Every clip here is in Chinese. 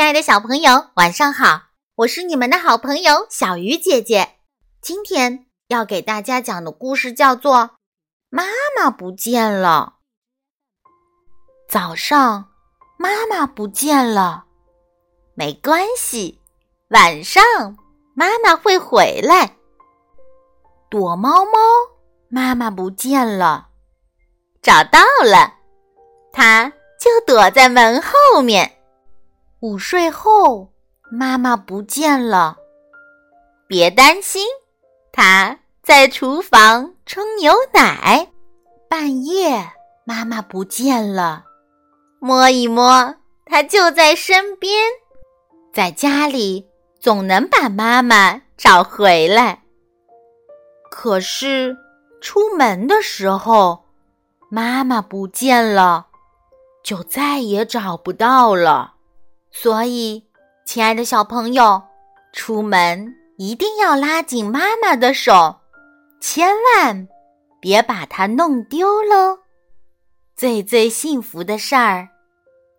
亲爱的小朋友，晚上好！我是你们的好朋友小鱼姐姐。今天要给大家讲的故事叫做《妈妈不见了》。早上，妈妈不见了，没关系，晚上妈妈会回来。躲猫猫，妈妈不见了，找到了，它就躲在门后面。午睡后，妈妈不见了。别担心，她在厨房冲牛奶。半夜，妈妈不见了。摸一摸，她就在身边。在家里，总能把妈妈找回来。可是，出门的时候，妈妈不见了，就再也找不到了。所以，亲爱的小朋友，出门一定要拉紧妈妈的手，千万别把它弄丢喽。最最幸福的事儿，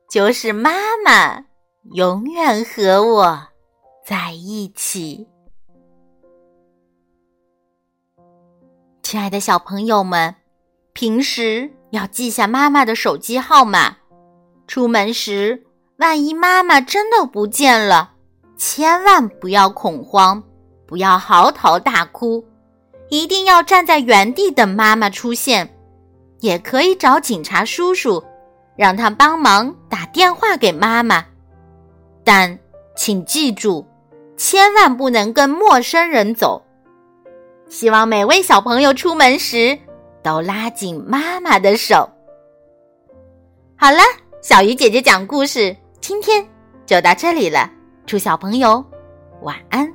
就是妈妈永远和我在一起。亲爱的小朋友们，平时要记下妈妈的手机号码，出门时。万一妈妈真的不见了，千万不要恐慌，不要嚎啕大哭，一定要站在原地等妈妈出现。也可以找警察叔叔，让他帮忙打电话给妈妈。但请记住，千万不能跟陌生人走。希望每位小朋友出门时都拉紧妈妈的手。好了，小鱼姐姐讲故事。今天就到这里了，祝小朋友晚安。